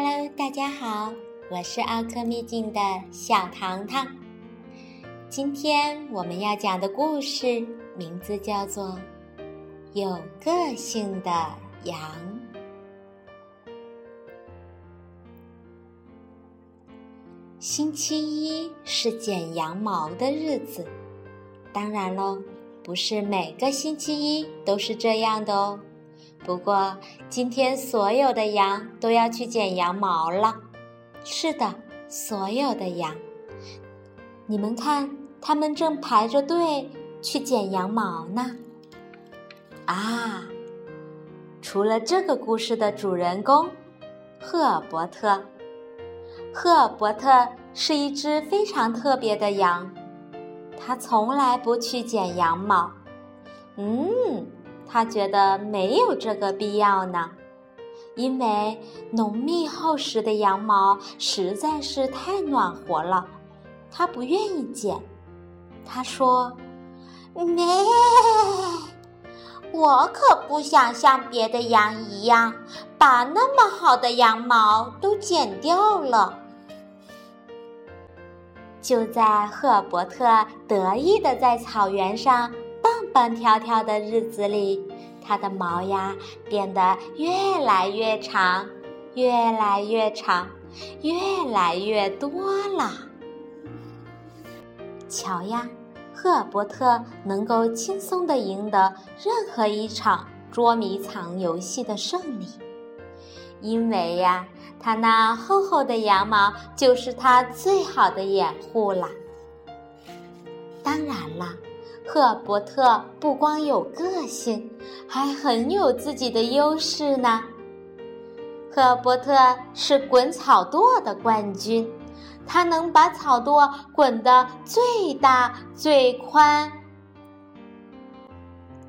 Hello，大家好，我是奥克秘境的小糖糖。今天我们要讲的故事名字叫做《有个性的羊》。星期一是剪羊毛的日子，当然喽，不是每个星期一都是这样的哦。不过今天所有的羊都要去剪羊毛了。是的，所有的羊。你们看，它们正排着队去剪羊毛呢。啊，除了这个故事的主人公赫尔伯特。赫尔伯特是一只非常特别的羊，他从来不去剪羊毛。嗯，他觉得没有这个必要呢，因为浓密厚实的羊毛实在是太暖和了，他不愿意剪。他说：“咩，我可不想像别的羊一样，把那么好的羊毛都剪掉了。”就在赫尔伯特得意的在草原上蹦蹦跳跳的日子里，他的毛呀变得越来越长，越来越长，越来越多了。瞧呀，赫尔伯特能够轻松的赢得任何一场捉迷藏游戏的胜利。因为呀，它那厚厚的羊毛就是它最好的掩护了。当然了，赫伯特不光有个性，还很有自己的优势呢。赫伯特是滚草垛的冠军，他能把草垛滚得最大最宽，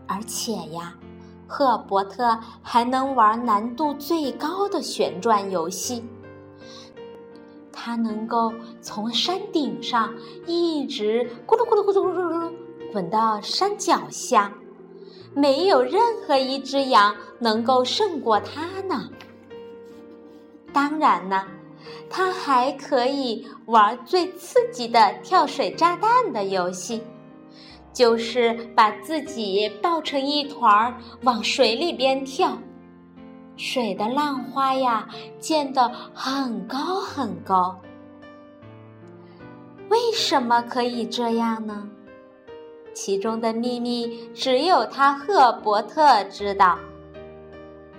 而且呀。赫伯特还能玩难度最高的旋转游戏。他能够从山顶上一直咕噜咕噜咕噜咕噜咕噜滚到山脚下，没有任何一只羊能够胜过他呢。当然呢，它还可以玩最刺激的跳水炸弹的游戏。就是把自己抱成一团往水里边跳，水的浪花呀溅得很高很高。为什么可以这样呢？其中的秘密只有他赫尔伯特知道。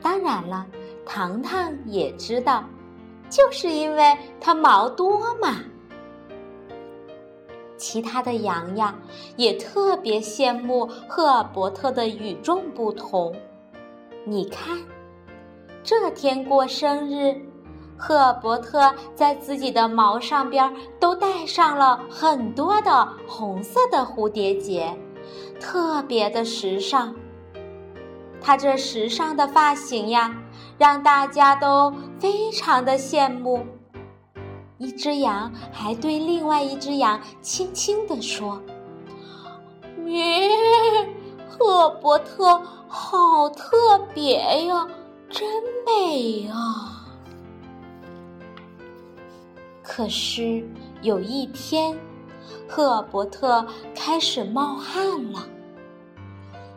当然了，糖糖也知道，就是因为它毛多嘛。其他的羊呀，也特别羡慕赫尔伯特的与众不同。你看，这天过生日，赫伯特在自己的毛上边都戴上了很多的红色的蝴蝶结，特别的时尚。他这时尚的发型呀，让大家都非常的羡慕。一只羊还对另外一只羊轻轻地说：“咩，赫伯特好特别呀，真美啊！”可是有一天，赫尔伯特开始冒汗了，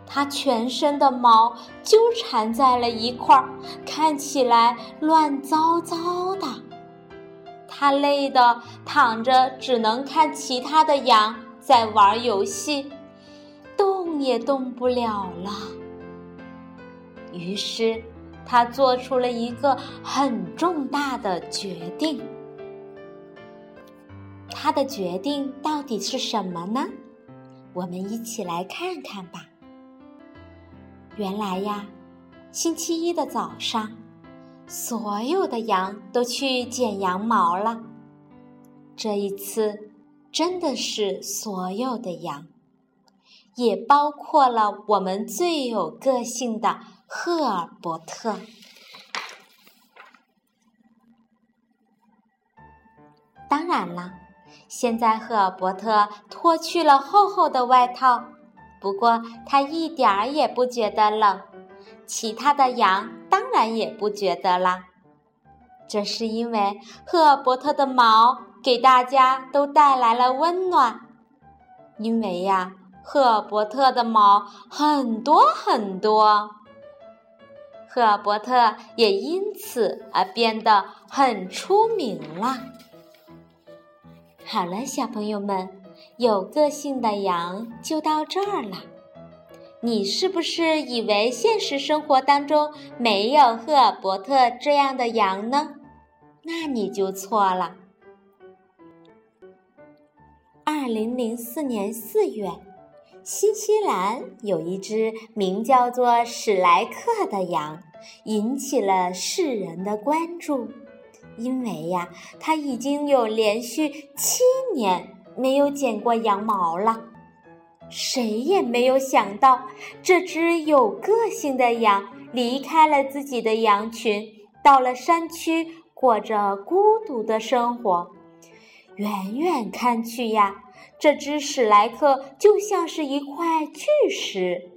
他全身的毛纠缠在了一块儿，看起来乱糟糟的。他累得躺着，只能看其他的羊在玩游戏，动也动不了了。于是，他做出了一个很重大的决定。他的决定到底是什么呢？我们一起来看看吧。原来呀，星期一的早上。所有的羊都去剪羊毛了。这一次，真的是所有的羊，也包括了我们最有个性的赫尔伯特。当然了，现在赫尔伯特脱去了厚厚的外套，不过他一点儿也不觉得冷。其他的羊当然也不觉得啦。这是因为赫尔伯特的毛给大家都带来了温暖。因为呀，赫尔伯特的毛很多很多，赫尔伯特也因此而变得很出名了。好了，小朋友们，有个性的羊就到这儿了。你是不是以为现实生活当中没有赫尔伯特这样的羊呢？那你就错了。二零零四年四月，新西兰有一只名叫做史莱克的羊，引起了世人的关注，因为呀，它已经有连续七年没有剪过羊毛了。谁也没有想到，这只有个性的羊离开了自己的羊群，到了山区过着孤独的生活。远远看去呀，这只史莱克就像是一块巨石。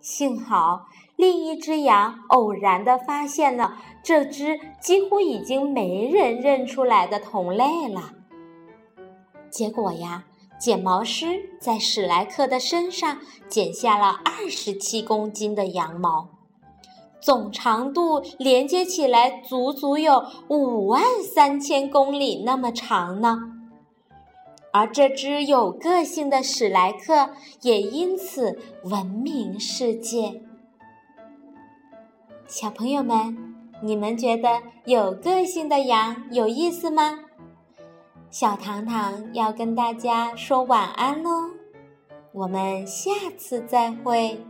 幸好另一只羊偶然地发现了这只几乎已经没人认出来的同类了。结果呀。剪毛师在史莱克的身上剪下了二十七公斤的羊毛，总长度连接起来足足有五万三千公里那么长呢。而这只有个性的史莱克也因此闻名世界。小朋友们，你们觉得有个性的羊有意思吗？小糖糖要跟大家说晚安喽，我们下次再会。